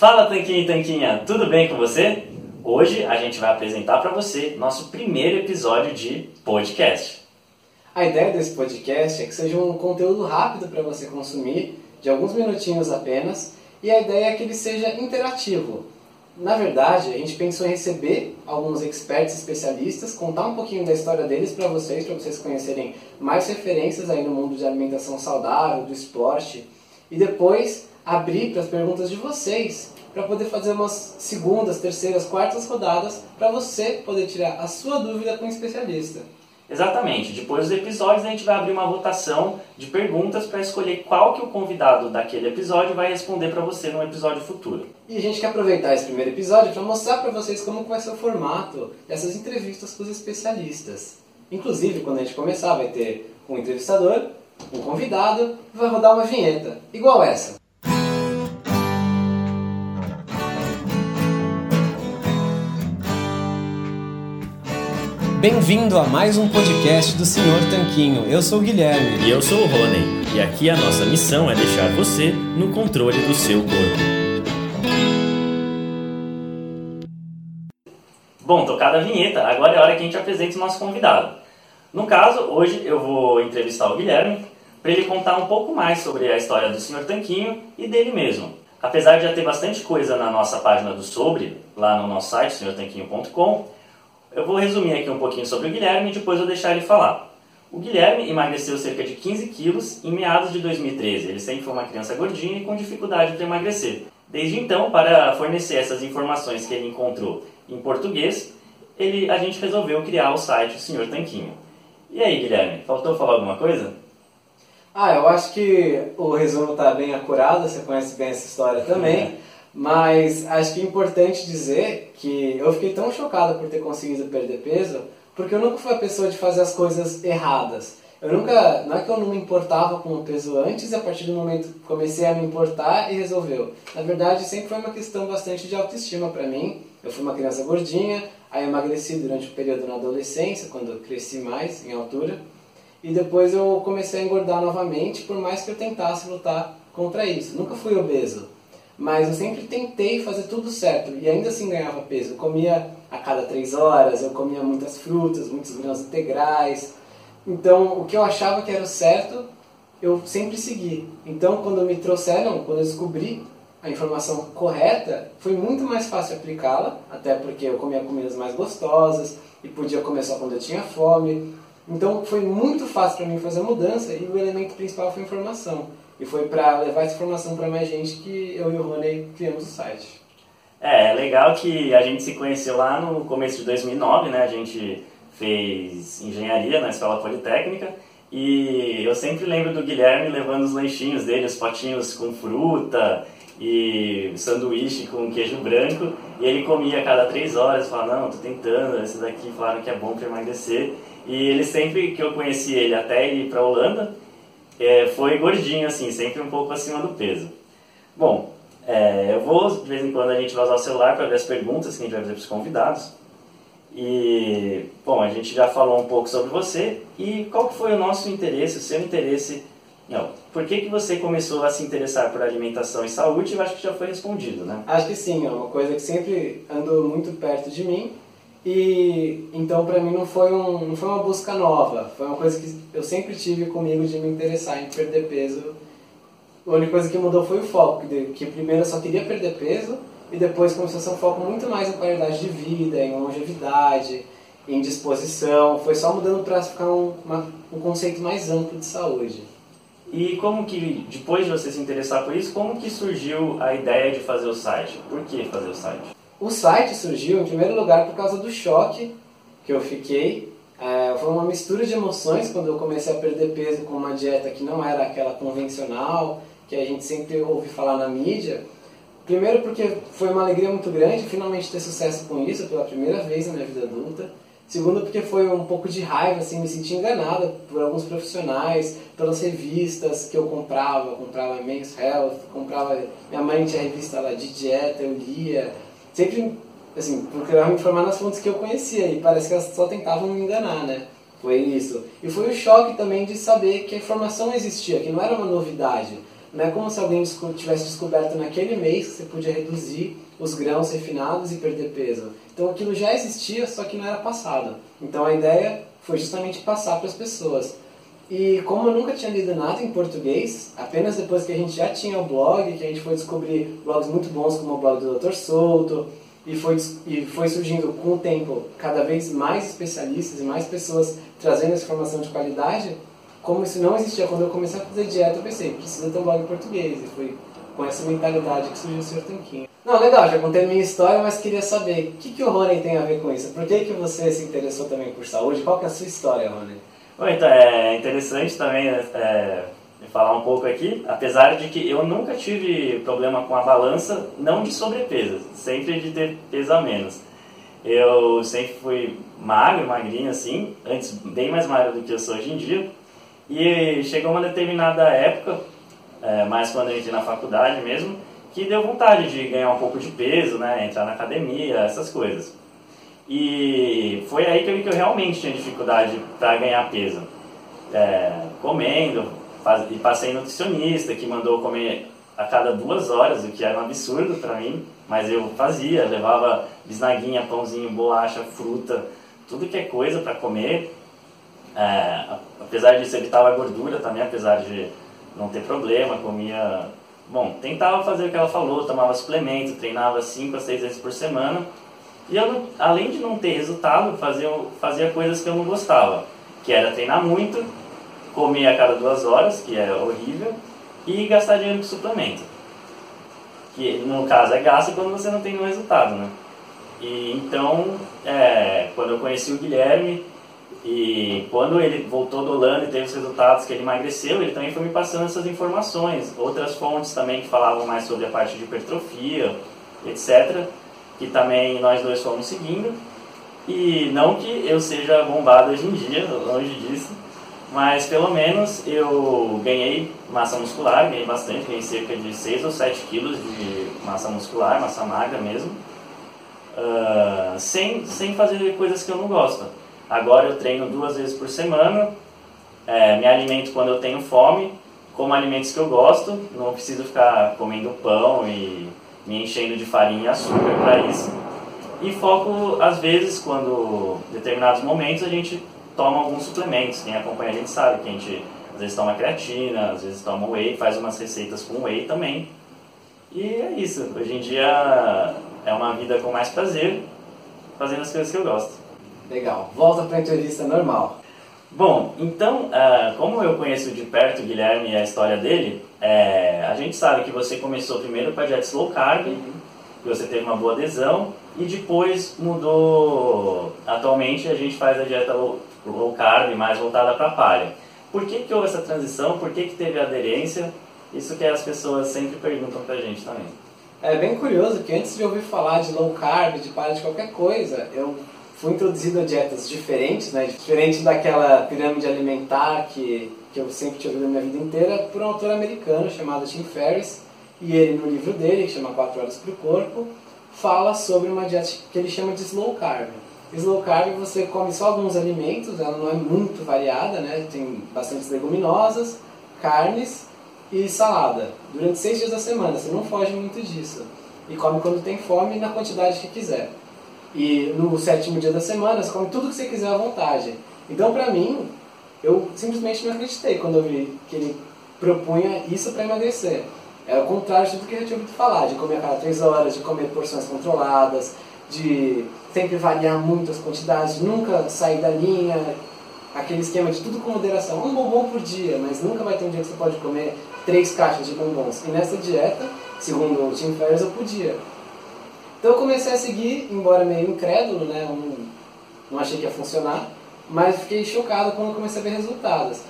Fala Tanquinho e Tanquinha, tudo bem com você? Hoje a gente vai apresentar para você nosso primeiro episódio de podcast. A ideia desse podcast é que seja um conteúdo rápido para você consumir, de alguns minutinhos apenas, e a ideia é que ele seja interativo. Na verdade, a gente pensou em receber alguns experts especialistas, contar um pouquinho da história deles para vocês, para vocês conhecerem mais referências aí no mundo de alimentação saudável, do esporte, e depois abrir para as perguntas de vocês, para poder fazer umas segundas, terceiras, quartas rodadas, para você poder tirar a sua dúvida com um especialista. Exatamente. Depois dos episódios a gente vai abrir uma votação de perguntas para escolher qual que o convidado daquele episódio vai responder para você no episódio futuro. E a gente quer aproveitar esse primeiro episódio para mostrar para vocês como vai ser o formato dessas entrevistas com os especialistas. Inclusive, quando a gente começar, vai ter um entrevistador, um convidado e vai rodar uma vinheta, igual essa. Bem-vindo a mais um podcast do Senhor Tanquinho. Eu sou o Guilherme. E eu sou o Rony. E aqui a nossa missão é deixar você no controle do seu corpo. Bom, tocada a vinheta, agora é a hora que a gente apresenta o nosso convidado. No caso, hoje eu vou entrevistar o Guilherme para ele contar um pouco mais sobre a história do Senhor Tanquinho e dele mesmo. Apesar de já ter bastante coisa na nossa página do Sobre, lá no nosso site, senhortanquinho.com, eu vou resumir aqui um pouquinho sobre o Guilherme e depois vou deixar ele falar. O Guilherme emagreceu cerca de 15 quilos em meados de 2013. Ele sempre foi uma criança gordinha e com dificuldade para emagrecer. Desde então, para fornecer essas informações que ele encontrou em português, ele, a gente resolveu criar o site O Senhor Tanquinho. E aí, Guilherme, faltou falar alguma coisa? Ah, eu acho que o resumo está bem acurado, você conhece bem essa história também. Mas acho que é importante dizer que eu fiquei tão chocado por ter conseguido perder peso, porque eu nunca fui a pessoa de fazer as coisas erradas. Eu nunca, não é que eu não me importava com o peso antes a partir do momento que comecei a me importar e resolveu. Na verdade, sempre foi uma questão bastante de autoestima para mim. Eu fui uma criança gordinha, aí emagreci durante o período na adolescência, quando eu cresci mais em altura. E depois eu comecei a engordar novamente, por mais que eu tentasse lutar contra isso. Nunca fui obeso mas eu sempre tentei fazer tudo certo e ainda assim ganhava peso. Eu comia a cada três horas, eu comia muitas frutas, muitos grãos integrais. Então, o que eu achava que era o certo, eu sempre segui. Então, quando me trouxeram, quando eu descobri a informação correta, foi muito mais fácil aplicá-la, até porque eu comia comidas mais gostosas e podia comer só quando eu tinha fome. Então, foi muito fácil para mim fazer a mudança e o elemento principal foi a informação. E foi para levar essa informação para mais gente que eu e o Rony criamos o site. É, é legal que a gente se conheceu lá no começo de 2009, né? A gente fez engenharia na Escola Politécnica e eu sempre lembro do Guilherme levando os lanchinhos dele, os potinhos com fruta e sanduíche com queijo branco e ele comia a cada três horas falava, não, tô tentando, esse daqui falaram que é bom para emagrecer e ele sempre que eu conheci ele até ir para Holanda, é, foi gordinho, assim, sempre um pouco acima do peso. Bom, é, eu vou, de vez em quando, a gente vai usar o celular para ver as perguntas que a gente vai fazer para os convidados. E, bom, a gente já falou um pouco sobre você e qual que foi o nosso interesse, o seu interesse não. Por que, que você começou a se interessar por alimentação e saúde? Eu acho que já foi respondido, né? Acho que sim, é uma coisa que sempre andou muito perto de mim e então para mim não foi, um, não foi uma busca nova, foi uma coisa que eu sempre tive comigo de me interessar em perder peso. A única coisa que mudou foi o foco, que primeiro eu só queria perder peso e depois começou a ser um foco muito mais em qualidade de vida, em longevidade, em disposição. Foi só mudando para ficar um, uma, um conceito mais amplo de saúde. E como que, depois de você se interessar por isso, como que surgiu a ideia de fazer o site? Por que fazer o site? O site surgiu, em primeiro lugar, por causa do choque que eu fiquei. É, foi uma mistura de emoções quando eu comecei a perder peso com uma dieta que não era aquela convencional, que a gente sempre ouve falar na mídia. Primeiro porque foi uma alegria muito grande finalmente ter sucesso com isso pela primeira vez na minha vida adulta. Segundo porque foi um pouco de raiva, assim, me senti enganada por alguns profissionais, pelas revistas que eu comprava, comprava Men's Health, comprava, minha mãe tinha revista lá de dieta, eu lia, sempre, assim, procurava me informar nas fontes que eu conhecia e parece que elas só tentavam me enganar, né? Foi isso. E foi o choque também de saber que a informação existia, que não era uma novidade. Não é como se alguém tivesse descoberto naquele mês que você podia reduzir os grãos refinados e perder peso. Então aquilo já existia, só que não era passado. Então a ideia foi justamente passar para as pessoas. E como eu nunca tinha lido nada em português, apenas depois que a gente já tinha o blog, que a gente foi descobrir blogs muito bons como o blog do Dr. Souto, e foi, e foi surgindo com o tempo cada vez mais especialistas e mais pessoas trazendo essa informação de qualidade, como isso não existia quando eu comecei a fazer dieta, eu pensei, precisa ter um blog em português. E foi com essa mentalidade que surgiu o Sr. Tanquinho. Não, legal, já contei minha história, mas queria saber o que, que o Rony tem a ver com isso. Por que, que você se interessou também por saúde? Qual que é a sua história, Rony? Bom, então, é interessante também é, falar um pouco aqui, apesar de que eu nunca tive problema com a balança, não de sobrepeso, sempre de ter peso a menos. Eu sempre fui magro, magrinho assim, antes bem mais magro do que eu sou hoje em dia. E chegou uma determinada época, é, mais quando eu entrei na faculdade mesmo, que deu vontade de ganhar um pouco de peso, né, entrar na academia, essas coisas. E foi aí que eu vi que eu realmente tinha dificuldade para ganhar peso. É, comendo, faz, e passei nutricionista que mandou comer a cada duas horas, o que era um absurdo para mim, mas eu fazia, levava bisnaguinha, pãozinho, bolacha, fruta, tudo que é coisa para comer. É, apesar disso, evitava a gordura também, apesar de não ter problema, comia. Bom, tentava fazer o que ela falou, tomava suplemento, treinava 5 a 6 vezes por semana. E eu, além de não ter resultado, fazia, fazia coisas que eu não gostava, que era treinar muito, comer a cada duas horas, que é horrível, e gastar dinheiro com suplemento. Que no caso é gasto quando você não tem nenhum resultado, né? E então, é, quando eu conheci o Guilherme, e quando ele voltou do Holanda e teve os resultados que ele emagreceu, ele também foi me passando essas informações. Outras fontes também que falavam mais sobre a parte de hipertrofia, etc. Que também nós dois fomos seguindo. E não que eu seja bombado hoje em dia, longe disso, mas pelo menos eu ganhei massa muscular, ganhei bastante, ganhei cerca de 6 ou 7 quilos de massa muscular, massa magra mesmo, uh, sem, sem fazer coisas que eu não gosto. Agora eu treino duas vezes por semana, é, me alimento quando eu tenho fome, como alimentos que eu gosto, não preciso ficar comendo pão e me enchendo de farinha e açúcar para isso. E foco, às vezes, quando em determinados momentos a gente toma alguns suplementos. Quem acompanha a gente sabe que a gente às vezes toma creatina, às vezes toma whey, faz umas receitas com whey também. E é isso. Hoje em dia é uma vida com mais prazer, fazendo as coisas que eu gosto. Legal. Volta para a entrevista normal. Bom, então, uh, como eu conheço de perto o Guilherme e a história dele, é, a gente sabe que você começou primeiro com a dieta low carb, uhum. que você teve uma boa adesão, e depois mudou. Atualmente a gente faz a dieta low, low carb mais voltada para palha. Por que, que houve essa transição? Por que, que teve aderência? Isso que as pessoas sempre perguntam para a gente também. É bem curioso que antes de ouvir falar de low carb, de palha, de qualquer coisa, eu introduzido a dietas diferentes, né? Diferente daquela pirâmide alimentar que, que eu sempre tive na minha vida inteira, por um autor americano chamado Tim Ferriss. E ele, no livro dele, que chama 4 Horas para o Corpo, fala sobre uma dieta que ele chama de slow carb. Slow carb você come só alguns alimentos, ela não é muito variada, né? Tem bastantes leguminosas, carnes e salada. Durante seis dias da semana, você não foge muito disso. E come quando tem fome na quantidade que quiser. E no sétimo dia da semana, você come tudo que você quiser à vontade. Então, pra mim, eu simplesmente não acreditei quando eu vi que ele propunha isso para emagrecer. É o contrário de tudo que eu já tinha ouvido falar, de comer a cada três horas, de comer porções controladas, de sempre variar muito as quantidades, nunca sair da linha, aquele esquema de tudo com moderação. Um bombom por dia, mas nunca vai ter um dia que você pode comer três caixas de bombons. E nessa dieta, segundo o Tim Ferriss, eu podia. Então eu comecei a seguir, embora meio incrédulo, né? Não, não achei que ia funcionar, mas fiquei chocado quando comecei a ver resultados.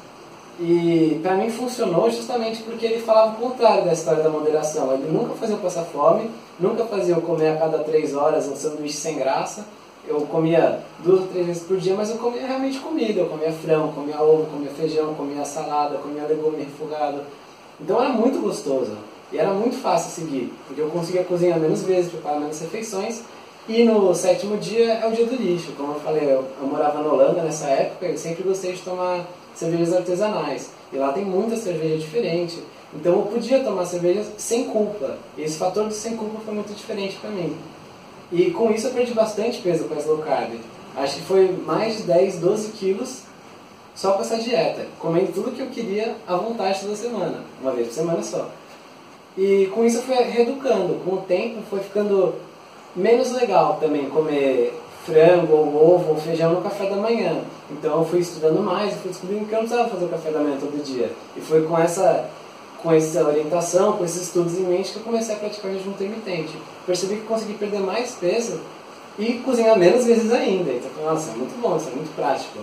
E para mim funcionou justamente porque ele falava o contrário da história da moderação. Ele nunca fazia eu passar fome, nunca fazia eu comer a cada três horas um sanduíche sem graça. Eu comia duas ou três vezes por dia, mas eu comia realmente comida. Eu comia frango, comia ovo, comia feijão, comia salada, comia legume refogado. Então era muito gostoso. E era muito fácil seguir, porque eu conseguia cozinhar menos vezes, preparar menos refeições. E no sétimo dia é o dia do lixo. Como eu falei, eu, eu morava na Holanda nessa época e sempre gostei de tomar cervejas artesanais. E lá tem muita cerveja diferente. Então eu podia tomar cerveja sem culpa. E esse fator do sem culpa foi muito diferente para mim. E com isso eu perdi bastante peso com essa low carb. Acho que foi mais de 10, 12 quilos só com essa dieta. Comendo tudo que eu queria à vontade toda semana. Uma vez por semana só. E com isso eu fui reeducando. Com o tempo foi ficando menos legal também comer frango, ou ovo, ou feijão no café da manhã. Então eu fui estudando mais e fui descobrindo que eu não precisava fazer o café da manhã todo dia. E foi com essa, com essa orientação, com esses estudos em mente que eu comecei a praticar jejum intermitente. Percebi que consegui perder mais peso e cozinhar menos vezes ainda. Então, nossa, é muito bom, isso é muito prático.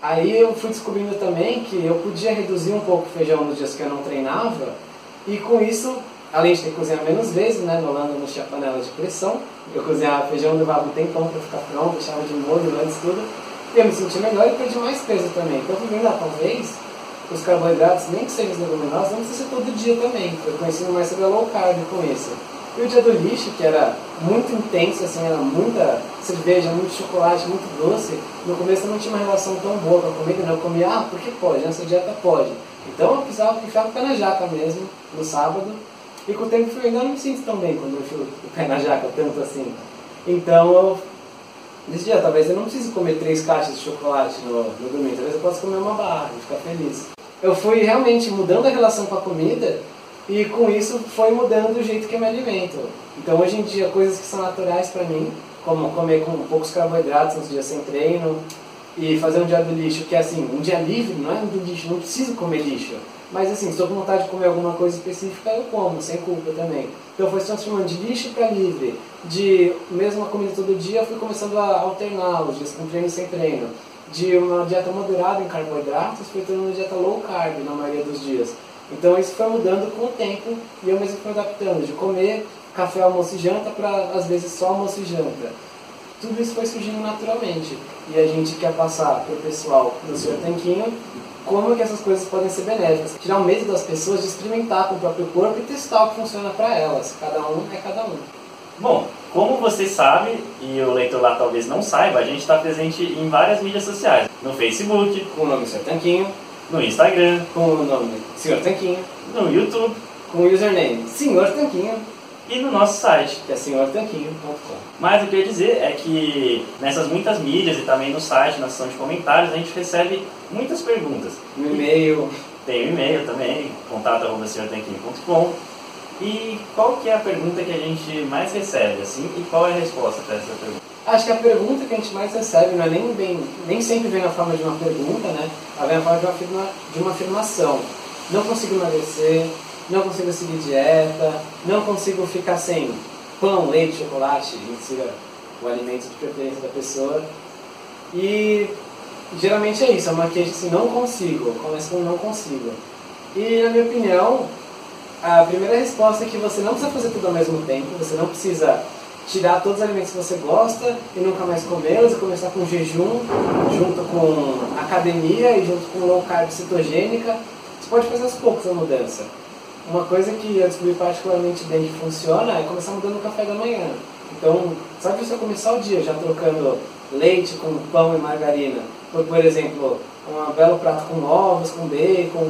Aí eu fui descobrindo também que eu podia reduzir um pouco o feijão nos dias que eu não treinava e com isso além de ter que cozinhar menos vezes, né, no Holanda não tinha panela de pressão, eu cozinhava feijão, levava um tempão para ficar pronto, deixava de molho antes tudo, e eu me senti melhor e perdi mais peso também. Então ah, talvez os carboidratos, nem que sejam os leguminosos, não precisa ser todo dia também. Eu conheci mais sobre a low carb com isso. E o dia do lixo, que era muito intenso, assim, era muita cerveja, muito chocolate, muito doce, no começo eu não tinha uma relação tão boa com a comida, não. Eu comia, ah, porque pode, nessa dieta pode. Então eu precisava ficar o pé na jaca mesmo, no sábado, e com o tempo eu ainda não me sinto tão bem quando eu enfio o pé na jaca, tanto assim. Então eu decidi, ah, talvez eu não precise comer três caixas de chocolate no, no domingo, talvez eu possa comer uma barra e ficar feliz. Eu fui realmente mudando a relação com a comida e com isso foi mudando o jeito que eu me alimento. Então hoje em dia coisas que são naturais para mim, como comer com poucos carboidratos nos dias sem treino e fazer um dia do lixo, que é assim, um dia livre, não é um do lixo, não preciso comer lixo. Mas assim, se com vontade de comer alguma coisa específica, eu como, sem culpa também. Então foi se transformando de lixo para livre, de mesma comida todo dia, eu fui começando a alternar os dias com treino e sem treino. De uma dieta moderada em carboidratos, fui tendo uma dieta low carb na maioria dos dias. Então isso foi mudando com o tempo e eu mesmo fui adaptando, de comer café, almoço e janta para às vezes só almoço e janta. Tudo isso foi surgindo naturalmente. E a gente quer passar para o pessoal do Sr. Tanquinho como que essas coisas podem ser benéficas. Tirar o medo das pessoas de experimentar com o próprio corpo e testar o que funciona para elas. Cada um é cada um. Bom, como você sabe, e o leitor lá talvez não saiba, a gente está presente em várias mídias sociais. No Facebook, com o nome Sr. Tanquinho. No Instagram, com o nome Sr. Tanquinho. No YouTube, com o username Sr. Tanquinho e no nosso site, que é senhortanquinho.com. Mas o que eu ia dizer é que nessas muitas mídias e também no site, na seção de comentários, a gente recebe muitas perguntas. No e-mail. Tem o um e-mail também, contato.senhortanquinho.com. E qual que é a pergunta que a gente mais recebe, assim, e qual é a resposta para essa pergunta? Acho que a pergunta que a gente mais recebe não é nem, bem, nem sempre vem na forma de uma pergunta, né? Ela vem na forma de uma, de uma afirmação. Não consigo emagrecer, não consigo seguir dieta, não consigo ficar sem pão, leite, chocolate, insira o alimento de preferência da pessoa. E geralmente é isso, é uma queixa assim, não consigo, começa com não consigo. E na minha opinião, a primeira resposta é que você não precisa fazer tudo ao mesmo tempo, você não precisa tirar todos os alimentos que você gosta e nunca mais comê-los e começar com jejum, junto com academia e junto com low carb cetogênica. Você pode fazer aos poucos a mudança. Uma coisa que eu descobri particularmente bem que funciona é começar mudando o café da manhã. Então, sabe você começar o dia já trocando leite com pão e margarina? Por, por exemplo, um belo prato com ovos, com bacon,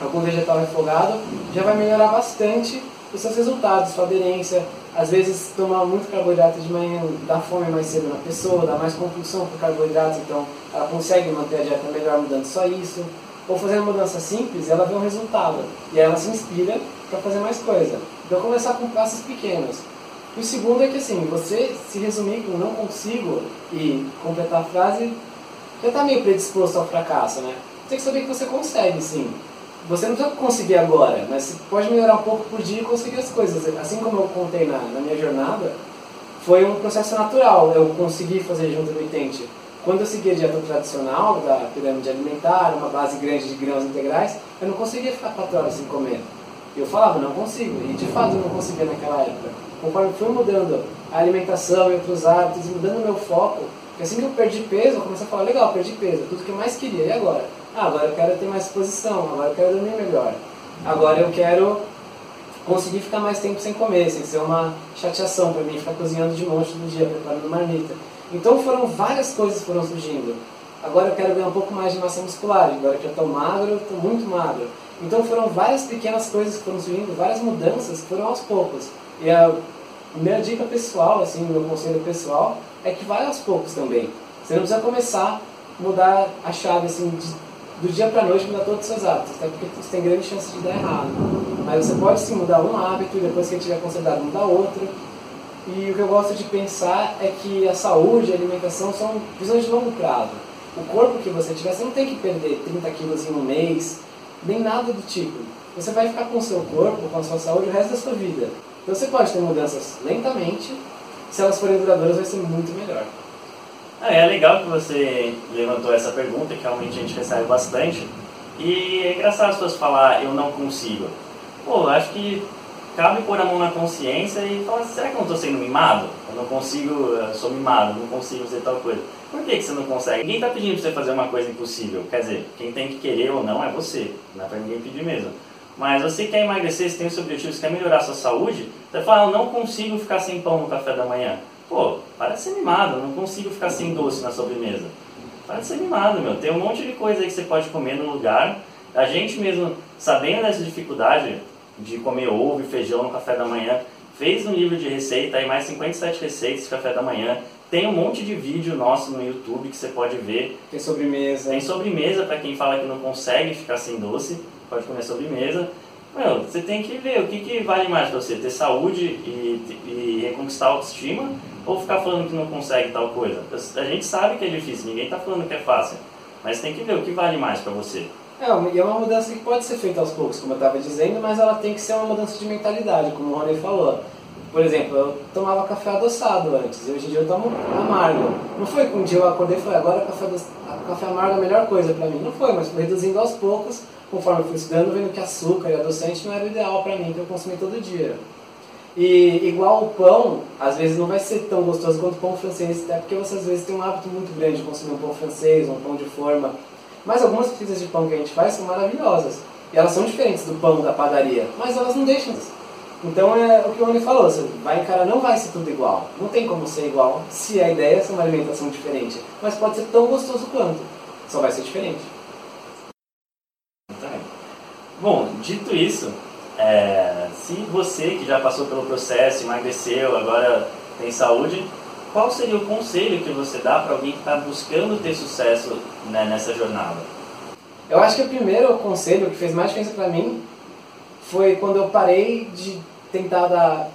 algum vegetal refogado, já vai melhorar bastante os seus resultados, sua aderência. Às vezes, tomar muito carboidrato de manhã dá fome mais cedo na pessoa, dá mais compulsão por carboidratos, então ela consegue manter a dieta melhor mudando só isso ou fazendo uma mudança simples, ela vê um resultado. E ela se inspira para fazer mais coisa. Então começar com passos pequenos. E o segundo é que assim, você se resumir com não consigo e completar a frase, já está meio predisposto ao fracasso, né? Você tem que saber que você consegue, sim. Você não precisa conseguir agora, mas você pode melhorar um pouco por dia e conseguir as coisas. Assim como eu contei na, na minha jornada, foi um processo natural eu conseguir fazer junto intermitente quando eu seguia a dieta tradicional da pirâmide alimentar, uma base grande de grãos integrais, eu não conseguia ficar 4 horas sem comer. Eu falava, não consigo, e de fato eu não conseguia naquela época. Conforme fui mudando a alimentação e outros hábitos, mudando o meu foco, assim que eu perdi peso, eu comecei a falar, legal, perdi peso, tudo que eu mais queria, e agora? Ah, agora eu quero ter mais disposição, agora eu quero dormir melhor, agora eu quero conseguir ficar mais tempo sem comer, sem ser uma chateação para mim, ficar cozinhando de monte todo dia, preparando marmita. Então foram várias coisas que foram surgindo. Agora eu quero ganhar um pouco mais de massa muscular, agora que eu estou magro, estou muito magro. Então foram várias pequenas coisas que foram surgindo, várias mudanças que foram aos poucos. E a minha dica pessoal, assim, meu conselho pessoal, é que vai aos poucos também. Você não precisa começar a mudar a chave assim, do dia para noite, mudar todos os seus hábitos, até porque você tem grande chance de dar errado. Mas você pode sim mudar um hábito e depois que ele tiver considerado mudar outro. E o que eu gosto de pensar é que a saúde e a alimentação são visões de longo prazo. O corpo que você tiver, você não tem que perder 30 quilos em um mês, nem nada do tipo. Você vai ficar com o seu corpo, com a sua saúde o resto da sua vida. Então você pode ter mudanças lentamente, se elas forem duradouras vai ser muito melhor. Ah, é legal que você levantou essa pergunta, que realmente a gente recebe bastante. E é engraçado as pessoas falar, eu não consigo. Pô, acho que cabe pôr a mão na consciência e falar, será que eu não estou sendo mimado? Eu não consigo, eu sou mimado, não consigo fazer tal coisa. Por que, que você não consegue? Ninguém está pedindo para você fazer uma coisa impossível. Quer dizer, quem tem que querer ou não é você. Não é para ninguém pedir mesmo. Mas você quer emagrecer, você tem esse objetivo, você quer melhorar a sua saúde, você fala, eu não consigo ficar sem pão no café da manhã. Pô, para de ser mimado, eu não consigo ficar sem doce na sobremesa. Para de ser mimado, meu. Tem um monte de coisa aí que você pode comer no lugar. A gente mesmo, sabendo dessa dificuldade de comer ovo e feijão no café da manhã, fez um livro de receita, aí mais 57 receitas de café da manhã. Tem um monte de vídeo nosso no YouTube que você pode ver. Tem sobremesa. Tem sobremesa para quem fala que não consegue ficar sem doce pode comer sobremesa. Meu, você tem que ver o que, que vale mais para você, ter saúde e, e reconquistar a autoestima ou ficar falando que não consegue tal coisa. A gente sabe que é difícil, ninguém está falando que é fácil, mas tem que ver o que vale mais para você. É, e é uma mudança que pode ser feita aos poucos, como eu estava dizendo, mas ela tem que ser uma mudança de mentalidade, como o Rony falou. Por exemplo, eu tomava café adoçado antes, e hoje em dia eu tomo amargo. Não foi que um dia eu acordei e falei, agora café, café amargo é a melhor coisa para mim. Não foi, mas foi reduzindo aos poucos conforme eu fui estudando, vendo que açúcar e adoçante não era o ideal para mim, que eu consumi todo dia. E igual o pão, às vezes não vai ser tão gostoso quanto o pão francês, até porque você às vezes tem um hábito muito grande de consumir um pão francês, um pão de forma. Mas algumas pizzas de pão que a gente faz são maravilhosas. E elas são diferentes do pão da padaria, mas elas não deixam. Então é o que o Rony falou, você vai encarar, não vai ser tudo igual. Não tem como ser igual se a ideia é uma alimentação diferente. Mas pode ser tão gostoso quanto. Só vai ser diferente. Bom, dito isso, é, se você que já passou pelo processo, emagreceu, agora tem saúde, qual seria o conselho que você dá para alguém que está buscando ter sucesso né, nessa jornada? Eu acho que o primeiro conselho que fez mais diferença para mim foi quando eu parei de tentar dar,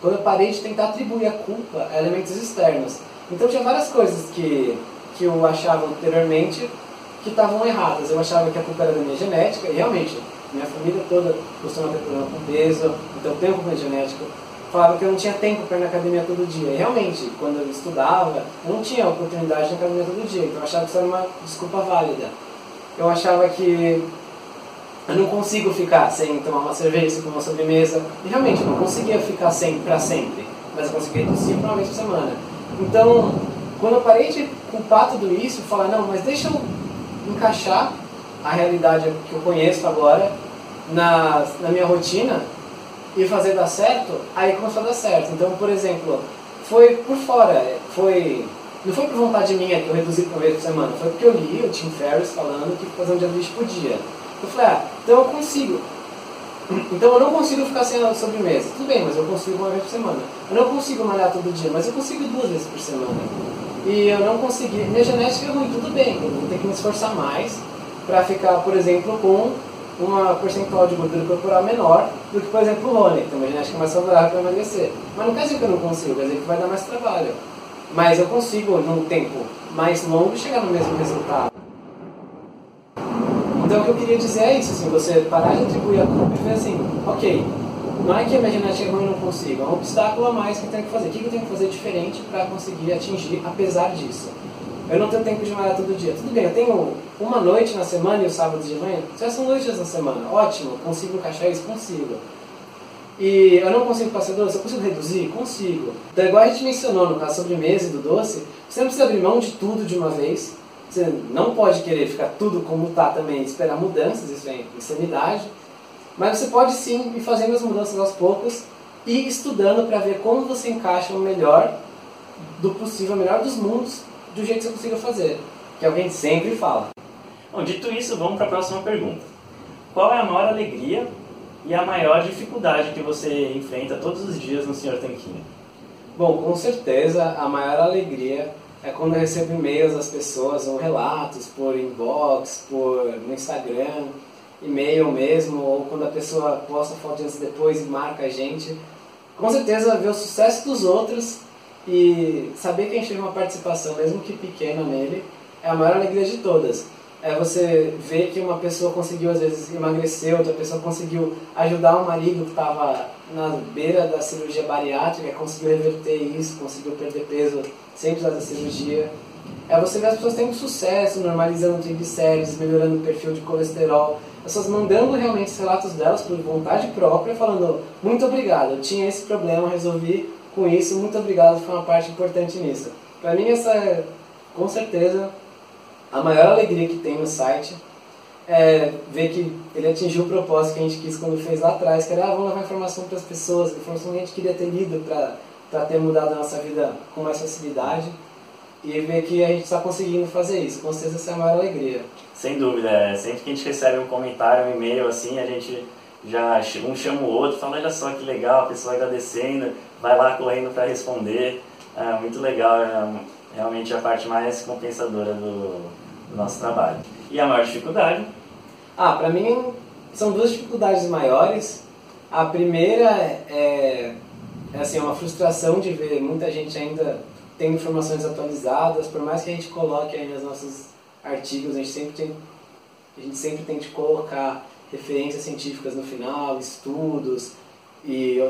quando eu parei de tentar atribuir a culpa a elementos externos. Então tinha várias coisas que que eu achava anteriormente que estavam erradas. Eu achava que a culpa era da minha genética, e realmente, minha família toda costuma ter problema com peso, então tenho culpa genética. Falava que eu não tinha tempo para ir na academia todo dia. E realmente, quando eu estudava, eu não tinha oportunidade na academia todo dia, então eu achava que isso era uma desculpa válida. Eu achava que eu não consigo ficar sem tomar uma cerveja, sem comer uma sobremesa. E realmente, eu não conseguia ficar sem para sempre, mas eu conseguia tossir uma vez por semana. Então, quando eu parei de culpar tudo isso, falar, não, mas deixa eu encaixar a realidade que eu conheço agora na, na minha rotina e fazer dar certo, aí começou a dar certo. Então, por exemplo, foi por fora, foi não foi por vontade minha que eu reduzi para uma vez por semana, foi porque eu li o Tim Ferriss falando que fazer um dia lixo por dia. Eu falei, ah, então eu consigo. Então eu não consigo ficar sem a sobremesa. Tudo bem, mas eu consigo uma vez por semana. Eu não consigo malhar todo dia, mas eu consigo duas vezes por semana e eu não consegui. Minha genética é ruim, tudo bem, eu vou ter que me esforçar mais para ficar, por exemplo, com uma percentual de gordura corporal menor do que, por exemplo, o Rony, que tem uma genética mais saudável para emagrecer. Mas não quer dizer que eu não consigo, quer dizer que vai dar mais trabalho. Mas eu consigo, num tempo mais longo, chegar no mesmo resultado. Então o que eu queria dizer é isso, assim, você parar de atribuir a culpa e ver assim, ok, não é que a minha genética é ruim e não consigo, é um obstáculo a mais que eu tenho que fazer. O que eu tenho que fazer diferente para conseguir atingir apesar disso? Eu não tenho tempo de malhar todo dia. Tudo bem, eu tenho uma noite na semana e o sábado de manhã. Já são dois dias na semana. Ótimo, consigo encaixar isso? Consigo. E eu não consigo passar doce, eu consigo reduzir? Consigo. Então, igual a gente mencionou no caso sobremesa e do doce, você não precisa abrir mão de tudo de uma vez. Você não pode querer ficar tudo como está também, esperar mudanças, isso é insanidade. Mas você pode sim ir fazendo as mudanças aos poucos e estudando para ver como você encaixa o melhor do possível, o melhor dos mundos, do jeito que você consiga fazer. Que o que a gente sempre fala. Bom, dito isso, vamos para a próxima pergunta. Qual é a maior alegria e a maior dificuldade que você enfrenta todos os dias no Senhor Tanquinho? Bom, com certeza a maior alegria é quando eu recebo e-mails das pessoas ou relatos por inbox, por no Instagram, e-mail mesmo, ou quando a pessoa posta foto antes e depois e marca a gente. Com certeza ver o sucesso dos outros e saber que a gente teve uma participação, mesmo que pequena nele, é a maior alegria de todas é você ver que uma pessoa conseguiu às vezes emagrecer, outra pessoa conseguiu ajudar um marido que estava na beira da cirurgia bariátrica, conseguiu reverter isso, conseguiu perder peso sem precisar da cirurgia. É você ver as pessoas tendo sucesso, normalizando triglicérides, melhorando o perfil de colesterol, as pessoas mandando realmente os relatos delas por vontade própria, falando muito obrigado, eu tinha esse problema, resolvi com isso, muito obrigado, foi uma parte importante nisso. Para mim essa é, com certeza, a maior alegria que tem no site é ver que ele atingiu o propósito que a gente quis quando fez lá atrás, que era, ah, vamos levar informação para as pessoas, informação que a gente queria ter lido para ter mudado a nossa vida com mais facilidade. E ver que a gente está conseguindo fazer isso, com certeza essa é a maior alegria. Sem dúvida, é. sempre que a gente recebe um comentário, um e-mail assim, a gente já um chama o outro, fala, olha só que legal, a pessoa agradecendo, vai lá correndo para responder. É muito legal, é realmente a parte mais compensadora do, do nosso trabalho. E a maior dificuldade? Ah, para mim são duas dificuldades maiores. A primeira é, é assim, uma frustração de ver muita gente ainda tendo informações atualizadas, por mais que a gente coloque aí nos nossos artigos, a gente sempre tem, a gente sempre tem que colocar referências científicas no final, estudos e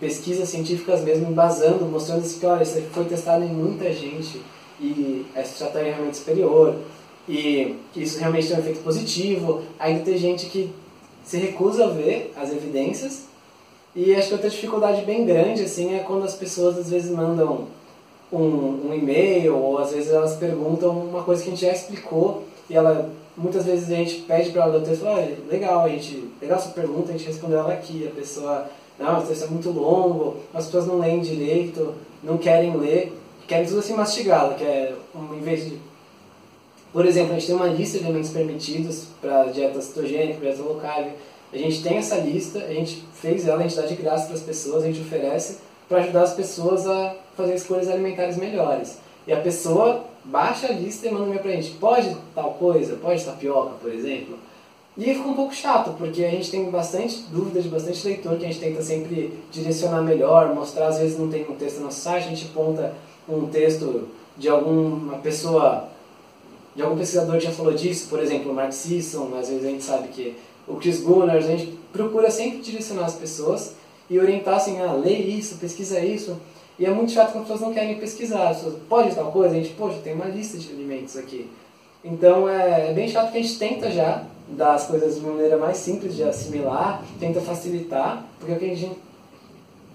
pesquisas científicas mesmo embasando, mostrando que olha, isso foi testado em muita gente e essa estratégia é realmente superior e isso realmente tem um efeito positivo. Ainda tem gente que se recusa a ver as evidências. E acho que outra dificuldade bem grande assim é quando as pessoas às vezes mandam um, um e-mail ou às vezes elas perguntam uma coisa que a gente já explicou e ela muitas vezes a gente pede para o texto, olha, legal, a gente, legal sua pergunta, a gente respondeu ela aqui, a pessoa, não, o texto é muito longo, as pessoas não leem direito, não querem ler, querem tudo assim mastigado, que é, um, em vez de por exemplo, a gente tem uma lista de alimentos permitidos para dieta cetogênica, para dieta low carb. A gente tem essa lista, a gente fez ela, a gente dá de graça para as pessoas, a gente oferece para ajudar as pessoas a fazer escolhas alimentares melhores. E a pessoa baixa a lista e manda um para a gente. Pode tal coisa? Pode tapioca, por exemplo? E aí fica um pouco chato, porque a gente tem bastante dúvida de bastante leitor que a gente tenta sempre direcionar melhor, mostrar, às vezes não tem um texto no nosso site, a gente aponta um texto de alguma pessoa de algum pesquisador já falou disso, por exemplo, o Mark Sisson, às vezes a gente sabe que o Chris Gunners, a gente procura sempre direcionar as pessoas e orientar assim, ah, lê isso, pesquisa isso. E é muito chato quando as pessoas não querem pesquisar. As pessoas, pode tal coisa? A gente, poxa, tem uma lista de alimentos aqui. Então é, é bem chato que a gente tenta já dar as coisas de uma maneira mais simples de assimilar, tenta facilitar, porque é o que a gente,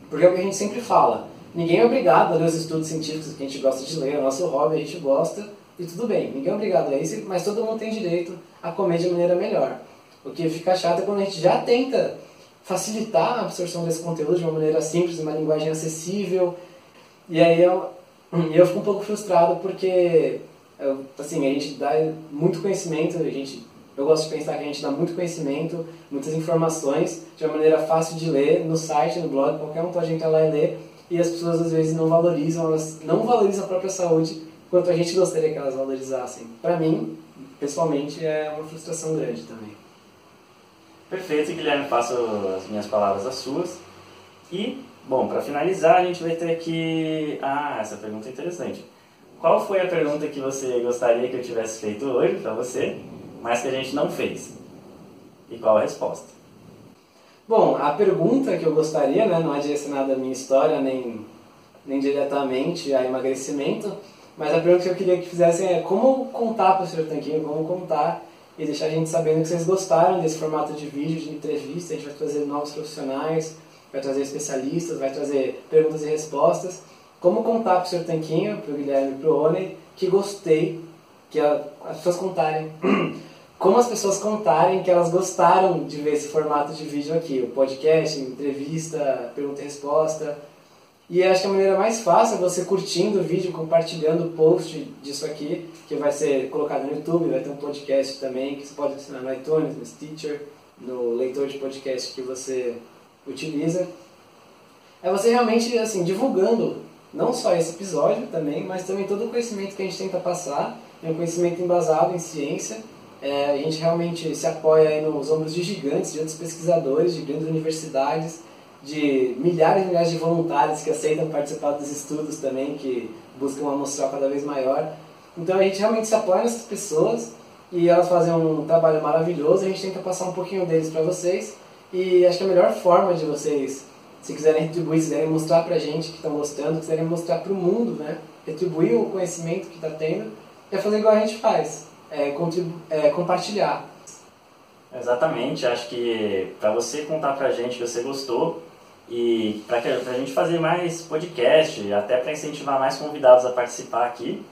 porque é o que a gente sempre fala. Ninguém é obrigado a ler os estudos científicos que a gente gosta de ler, é o nosso hobby, a gente gosta, e tudo bem, ninguém é obrigado a isso, mas todo mundo tem direito a comer de maneira melhor. O que fica chato é quando a gente já tenta facilitar a absorção desse conteúdo de uma maneira simples, uma linguagem acessível. E aí eu, eu fico um pouco frustrado porque eu, assim, a gente dá muito conhecimento, a gente, eu gosto de pensar que a gente dá muito conhecimento, muitas informações de uma maneira fácil de ler no site, no blog, qualquer um pode entrar lá e ler. E as pessoas às vezes não valorizam, elas não valorizam a própria saúde quanto a gente gostaria que elas valorizassem. Para mim, pessoalmente, é uma frustração grande também. Perfeito, Guilherme, faço as minhas palavras as suas. E, bom, para finalizar, a gente vai ter aqui. Ah, essa pergunta é interessante. Qual foi a pergunta que você gostaria que eu tivesse feito hoje para você, mas que a gente não fez? E qual a resposta? Bom, a pergunta que eu gostaria, né, não é direcionada à minha história, nem, nem diretamente a emagrecimento, Mas a pergunta que eu queria que fizessem é como contar para o Sr. Tanquinho, como contar e deixar a gente sabendo que vocês gostaram desse formato de vídeo, de entrevista. A gente vai trazer novos profissionais, vai trazer especialistas, vai trazer perguntas e respostas. Como contar para o Sr. Tanquinho, para o Guilherme e para o Rony que gostei, que as pessoas contarem. como as pessoas contarem que elas gostaram de ver esse formato de vídeo aqui, o podcast, entrevista, pergunta e resposta. E acho que a maneira mais fácil é você curtindo o vídeo, compartilhando o post disso aqui, que vai ser colocado no YouTube, vai ter um podcast também, que você pode assinar no iTunes, no Stitcher, no leitor de podcast que você utiliza. É você realmente, assim, divulgando não só esse episódio também, mas também todo o conhecimento que a gente tenta passar, é um conhecimento embasado em ciência, é, a gente realmente se apoia nos ombros de gigantes, de outros pesquisadores, de grandes universidades, de milhares e milhares de voluntários que aceitam participar dos estudos também, que buscam uma amostral cada vez maior. Então a gente realmente se apoia nessas pessoas e elas fazem um trabalho maravilhoso, a gente tenta passar um pouquinho deles para vocês e acho que a melhor forma de vocês, se quiserem retribuir, se quiserem mostrar pra gente que estão gostando, quiserem mostrar para o mundo, né, retribuir o conhecimento que está tendo, é fazer igual a gente faz, é, é compartilhar. Exatamente, acho que para você contar pra gente que você gostou e para a gente fazer mais podcast, até para incentivar mais convidados a participar aqui,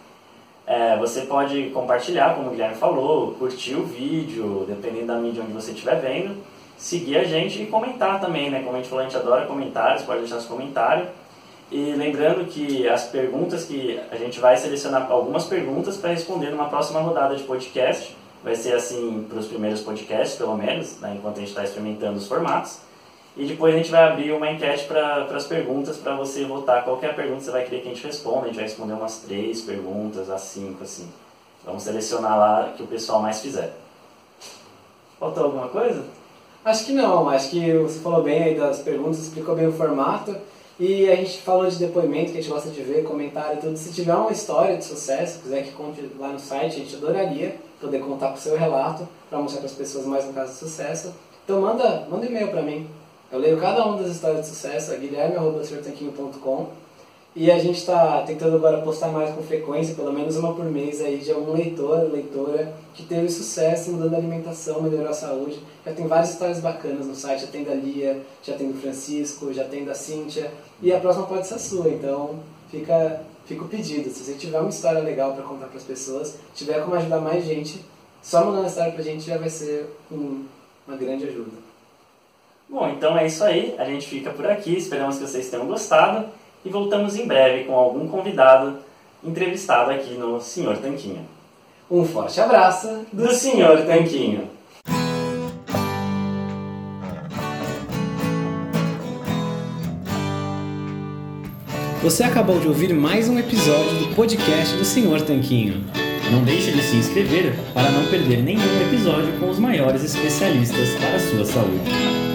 é, você pode compartilhar, como o Guilherme falou, curtir o vídeo, dependendo da mídia onde você estiver vendo, seguir a gente e comentar também, né? Como a gente falou, a gente adora comentários, pode deixar os comentários. E lembrando que as perguntas que a gente vai selecionar algumas perguntas para responder numa próxima rodada de podcast. Vai ser assim para os primeiros podcasts, pelo menos, né, enquanto a gente está experimentando os formatos. E depois a gente vai abrir uma enquete para as perguntas para você votar. Qualquer pergunta você vai querer que a gente responda. A gente vai responder umas três perguntas, a cinco, assim. Vamos selecionar lá que o pessoal mais fizer. Faltou alguma coisa? Acho que não. Acho que você falou bem aí das perguntas, explicou bem o formato. E a gente falou de depoimento, que a gente gosta de ver, comentário e tudo. Se tiver uma história de sucesso, quiser que conte lá no site, a gente adoraria poder contar com o seu relato, para mostrar para as pessoas mais um caso de sucesso. Então manda, manda e-mail para mim. Eu leio cada uma das histórias de sucesso, é guilherme.com e a gente está tentando agora postar mais com frequência, pelo menos uma por mês aí, de algum leitor, leitora que teve sucesso mudando a alimentação, melhorou a saúde. Já tem várias histórias bacanas no site, já tem da Lia, já tem do Francisco, já tem da Cíntia, e a próxima pode ser a sua, então fica, fica o pedido. Se você tiver uma história legal para contar para as pessoas, tiver como ajudar mais gente, só mandando a história para a gente já vai ser um, uma grande ajuda. Bom, então é isso aí, a gente fica por aqui, esperamos que vocês tenham gostado e voltamos em breve com algum convidado entrevistado aqui no Senhor Tanquinho. Um forte abraço do Senhor Tanquinho. Você acabou de ouvir mais um episódio do podcast do Senhor Tanquinho. Não deixe de se inscrever para não perder nenhum episódio com os maiores especialistas para a sua saúde.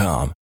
com.